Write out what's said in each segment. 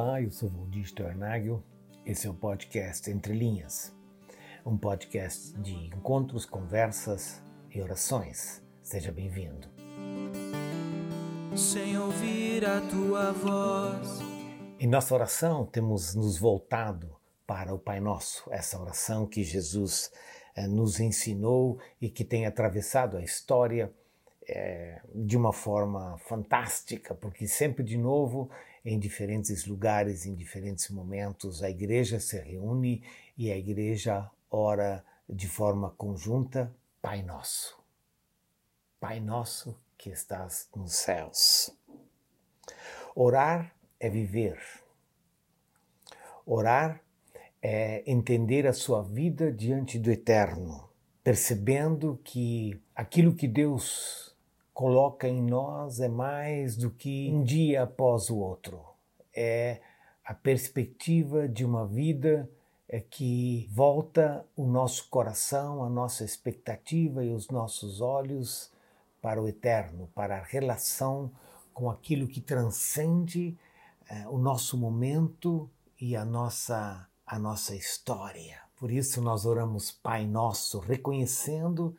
Olá, eu sou Valdir Stornagel. Esse é o podcast Entre Linhas, um podcast de encontros, conversas e orações. Seja bem-vindo. Sem ouvir a tua voz. Em nossa oração, temos nos voltado para o Pai Nosso, essa oração que Jesus eh, nos ensinou e que tem atravessado a história é, de uma forma fantástica, porque sempre de novo, em diferentes lugares, em diferentes momentos, a igreja se reúne e a igreja ora de forma conjunta, Pai Nosso. Pai Nosso que estás nos céus. Orar é viver. Orar é entender a sua vida diante do eterno, percebendo que aquilo que Deus coloca em nós é mais do que um dia após o outro. É a perspectiva de uma vida é que volta o nosso coração, a nossa expectativa e os nossos olhos para o eterno, para a relação com aquilo que transcende é, o nosso momento e a nossa, a nossa história. Por isso nós oramos Pai Nosso, reconhecendo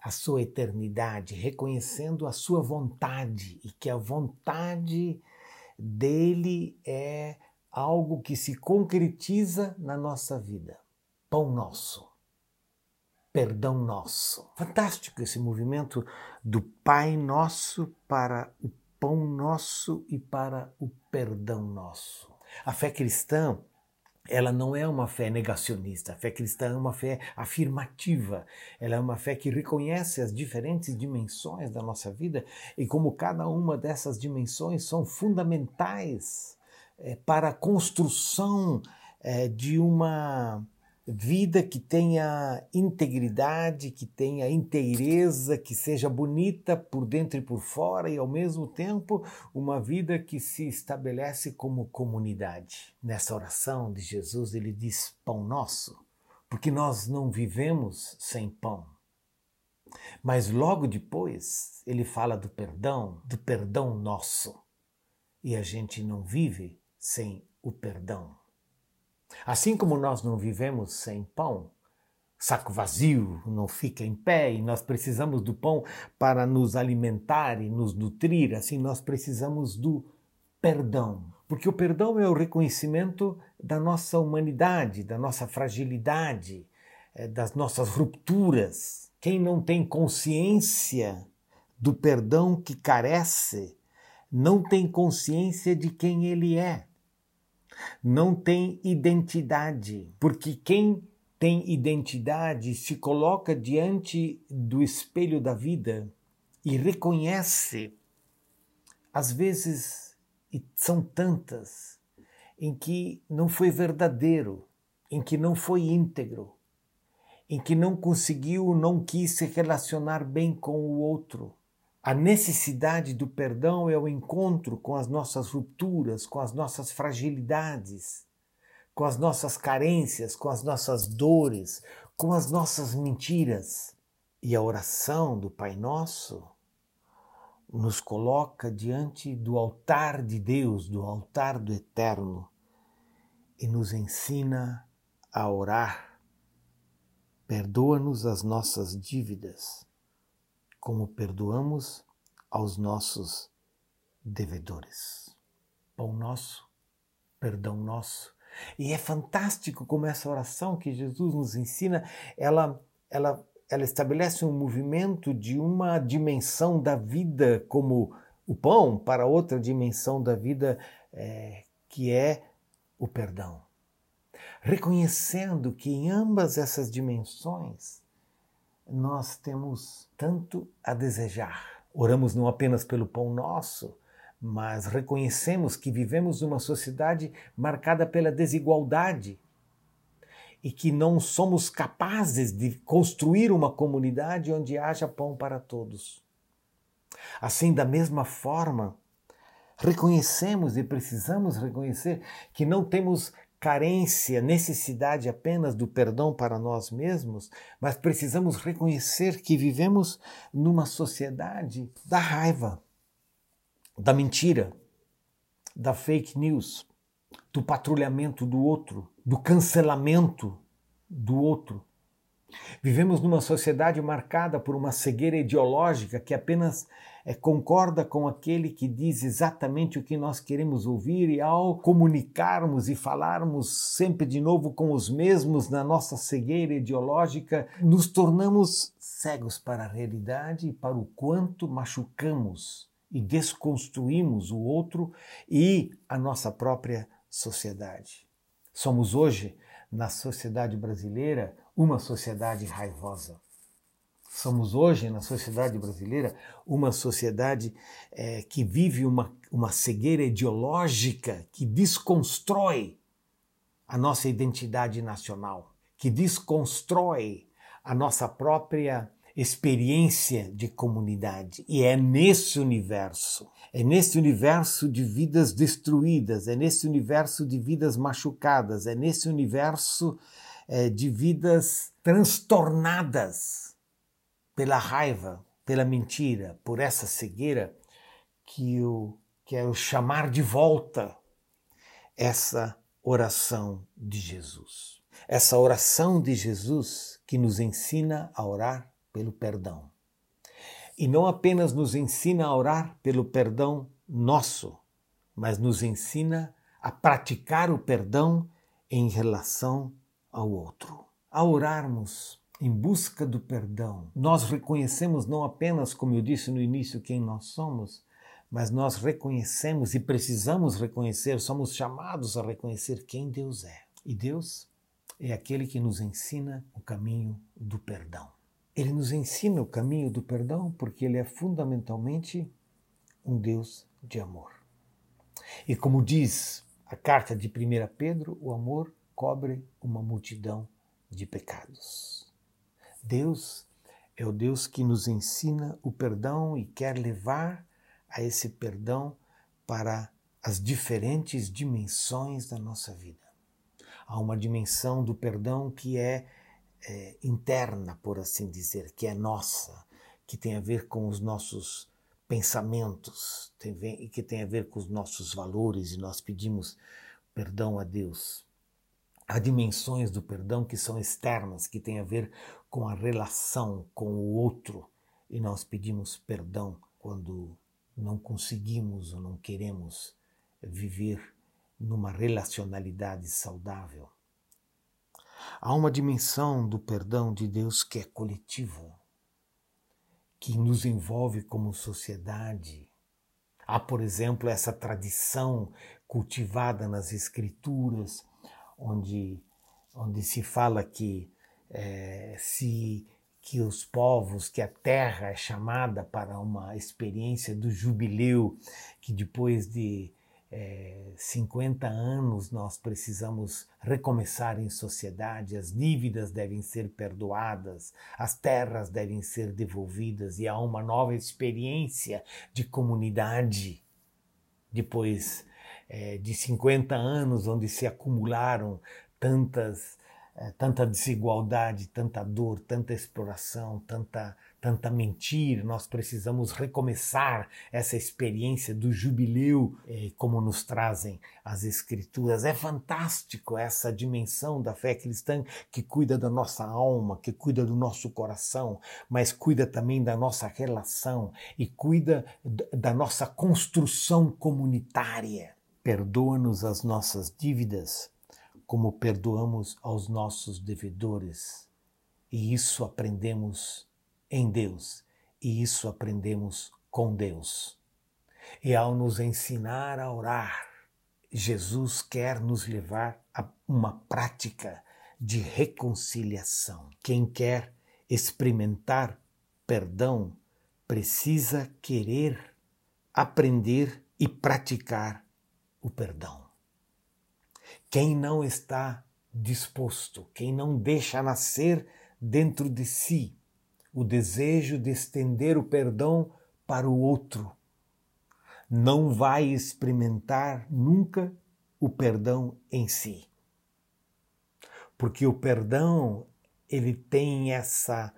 a sua eternidade, reconhecendo a sua vontade e que a vontade dele é algo que se concretiza na nossa vida. Pão nosso, perdão nosso. Fantástico esse movimento do Pai Nosso para o pão nosso e para o perdão nosso. A fé cristã ela não é uma fé negacionista. A fé cristã é uma fé afirmativa. Ela é uma fé que reconhece as diferentes dimensões da nossa vida e como cada uma dessas dimensões são fundamentais é, para a construção é, de uma vida que tenha integridade, que tenha inteireza, que seja bonita por dentro e por fora e ao mesmo tempo uma vida que se estabelece como comunidade. Nessa oração de Jesus ele diz pão nosso, porque nós não vivemos sem pão. Mas logo depois ele fala do perdão, do perdão nosso. E a gente não vive sem o perdão. Assim como nós não vivemos sem pão, saco vazio não fica em pé e nós precisamos do pão para nos alimentar e nos nutrir, assim nós precisamos do perdão. Porque o perdão é o reconhecimento da nossa humanidade, da nossa fragilidade, eh, das nossas rupturas. Quem não tem consciência do perdão que carece, não tem consciência de quem ele é não tem identidade, porque quem tem identidade se coloca diante do espelho da vida e reconhece, às vezes, e são tantas, em que não foi verdadeiro, em que não foi íntegro, em que não conseguiu, não quis se relacionar bem com o outro a necessidade do perdão é o encontro com as nossas rupturas, com as nossas fragilidades, com as nossas carências, com as nossas dores, com as nossas mentiras. E a oração do Pai Nosso nos coloca diante do altar de Deus, do altar do Eterno, e nos ensina a orar. Perdoa-nos as nossas dívidas como perdoamos aos nossos devedores. Pão nosso, perdão nosso. E é fantástico como essa oração que Jesus nos ensina, ela, ela, ela estabelece um movimento de uma dimensão da vida como o pão para outra dimensão da vida é, que é o perdão. Reconhecendo que em ambas essas dimensões nós temos tanto a desejar. Oramos não apenas pelo pão nosso, mas reconhecemos que vivemos numa sociedade marcada pela desigualdade e que não somos capazes de construir uma comunidade onde haja pão para todos. Assim, da mesma forma, reconhecemos e precisamos reconhecer que não temos carência, necessidade apenas do perdão para nós mesmos, mas precisamos reconhecer que vivemos numa sociedade da raiva, da mentira, da fake news, do patrulhamento do outro, do cancelamento do outro. Vivemos numa sociedade marcada por uma cegueira ideológica que apenas é, concorda com aquele que diz exatamente o que nós queremos ouvir, e ao comunicarmos e falarmos sempre de novo com os mesmos na nossa cegueira ideológica, nos tornamos cegos para a realidade e para o quanto machucamos e desconstruímos o outro e a nossa própria sociedade. Somos hoje, na sociedade brasileira, uma sociedade raivosa. Somos hoje, na sociedade brasileira, uma sociedade é, que vive uma, uma cegueira ideológica que desconstrói a nossa identidade nacional, que desconstrói a nossa própria experiência de comunidade. E é nesse universo, é nesse universo de vidas destruídas, é nesse universo de vidas machucadas, é nesse universo é, de vidas transtornadas pela raiva, pela mentira, por essa cegueira, que eu quero chamar de volta essa oração de Jesus. Essa oração de Jesus que nos ensina a orar pelo perdão. E não apenas nos ensina a orar pelo perdão nosso, mas nos ensina a praticar o perdão em relação ao outro. A orarmos em busca do perdão. Nós reconhecemos não apenas, como eu disse no início, quem nós somos, mas nós reconhecemos e precisamos reconhecer, somos chamados a reconhecer quem Deus é. E Deus é aquele que nos ensina o caminho do perdão. Ele nos ensina o caminho do perdão porque ele é fundamentalmente um Deus de amor. E como diz a carta de 1 Pedro, o amor cobre uma multidão de pecados. Deus é o Deus que nos ensina o perdão e quer levar a esse perdão para as diferentes dimensões da nossa vida. Há uma dimensão do perdão que é, é interna, por assim dizer, que é nossa, que tem a ver com os nossos pensamentos tem, e que tem a ver com os nossos valores, e nós pedimos perdão a Deus. Há dimensões do perdão que são externas, que têm a ver com a relação com o outro e nós pedimos perdão quando não conseguimos ou não queremos viver numa relacionalidade saudável. Há uma dimensão do perdão de Deus que é coletiva, que nos envolve como sociedade. Há, por exemplo, essa tradição cultivada nas Escrituras, onde, onde se fala que é, se que os povos, que a terra é chamada para uma experiência do jubileu, que depois de é, 50 anos nós precisamos recomeçar em sociedade, as dívidas devem ser perdoadas, as terras devem ser devolvidas e há uma nova experiência de comunidade. Depois é, de 50 anos, onde se acumularam tantas é, tanta desigualdade, tanta dor, tanta exploração, tanta, tanta mentira. Nós precisamos recomeçar essa experiência do jubileu, é, como nos trazem as Escrituras. É fantástico essa dimensão da fé cristã que cuida da nossa alma, que cuida do nosso coração, mas cuida também da nossa relação e cuida da nossa construção comunitária. Perdoa-nos as nossas dívidas como perdoamos aos nossos devedores. E isso aprendemos em Deus, e isso aprendemos com Deus. E ao nos ensinar a orar, Jesus quer nos levar a uma prática de reconciliação. Quem quer experimentar perdão precisa querer aprender e praticar o perdão. Quem não está disposto, quem não deixa nascer dentro de si o desejo de estender o perdão para o outro, não vai experimentar nunca o perdão em si. Porque o perdão, ele tem essa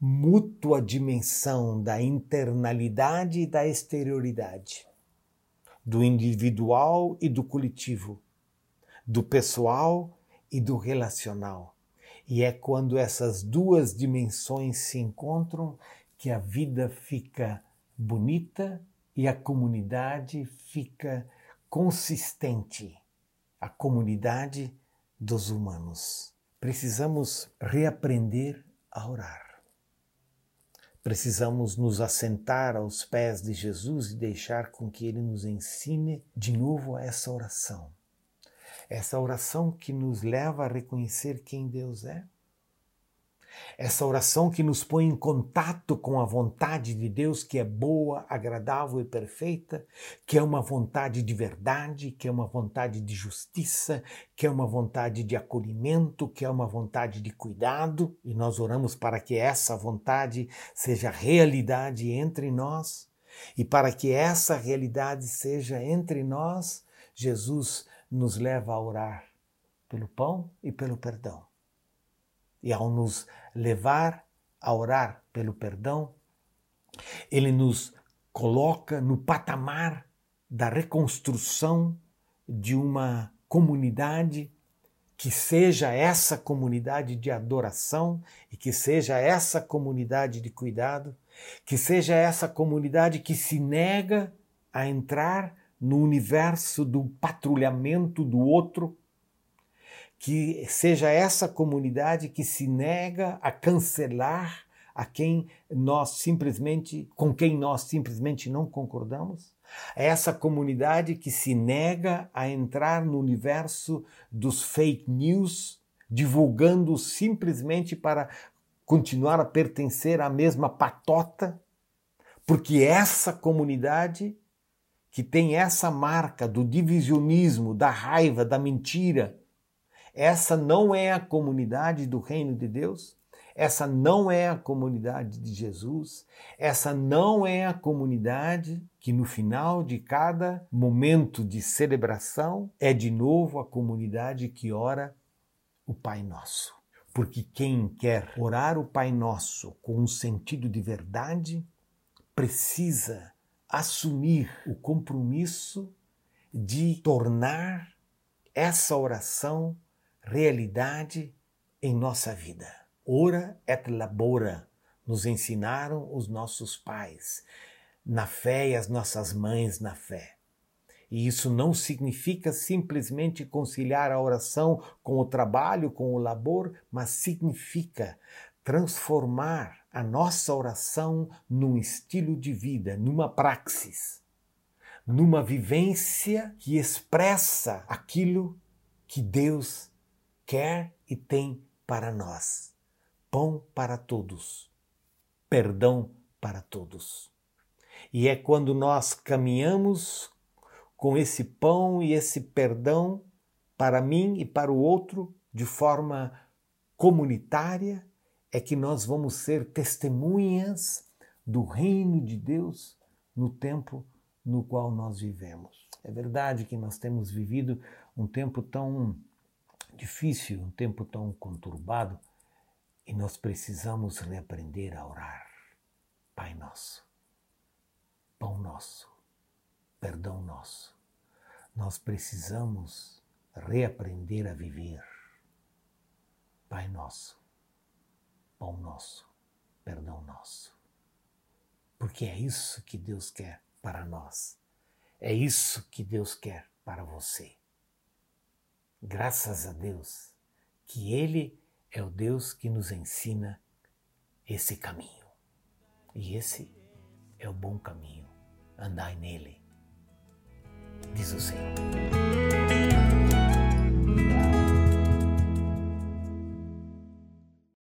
mútua dimensão da internalidade e da exterioridade, do individual e do coletivo do pessoal e do relacional. E é quando essas duas dimensões se encontram que a vida fica bonita e a comunidade fica consistente. A comunidade dos humanos. Precisamos reaprender a orar. Precisamos nos assentar aos pés de Jesus e deixar com que Ele nos ensine de novo essa oração. Essa oração que nos leva a reconhecer quem Deus é, essa oração que nos põe em contato com a vontade de Deus, que é boa, agradável e perfeita, que é uma vontade de verdade, que é uma vontade de justiça, que é uma vontade de acolhimento, que é uma vontade de cuidado, e nós oramos para que essa vontade seja realidade entre nós. E para que essa realidade seja entre nós, Jesus nos leva a orar pelo pão e pelo perdão. E ao nos levar a orar pelo perdão, ele nos coloca no patamar da reconstrução de uma comunidade que seja essa comunidade de adoração e que seja essa comunidade de cuidado, que seja essa comunidade que se nega a entrar no universo do patrulhamento do outro, que seja essa comunidade que se nega a cancelar a quem nós simplesmente com quem nós simplesmente não concordamos, é essa comunidade que se nega a entrar no universo dos fake news, divulgando simplesmente para continuar a pertencer à mesma patota, porque essa comunidade que tem essa marca do divisionismo, da raiva, da mentira, essa não é a comunidade do reino de Deus, essa não é a comunidade de Jesus, essa não é a comunidade que no final de cada momento de celebração é de novo a comunidade que ora o Pai Nosso. Porque quem quer orar o Pai Nosso com um sentido de verdade precisa assumir o compromisso de tornar essa oração realidade em nossa vida. Ora et labora, nos ensinaram os nossos pais, na fé e as nossas mães na fé. E isso não significa simplesmente conciliar a oração com o trabalho, com o labor, mas significa transformar a nossa oração num estilo de vida, numa praxis, numa vivência que expressa aquilo que Deus quer e tem para nós. Pão para todos, perdão para todos. E é quando nós caminhamos com esse pão e esse perdão para mim e para o outro de forma comunitária, é que nós vamos ser testemunhas do reino de Deus no tempo no qual nós vivemos. É verdade que nós temos vivido um tempo tão difícil, um tempo tão conturbado, e nós precisamos reaprender a orar. Pai nosso, pão nosso, perdão nosso. Nós precisamos reaprender a viver. Pai nosso, pão nosso, perdão nosso. Porque é isso que Deus quer para nós. É isso que Deus quer para você. Graças a Deus que Ele é o Deus que nos ensina esse caminho. E esse é o bom caminho. Andai nele, diz o Senhor.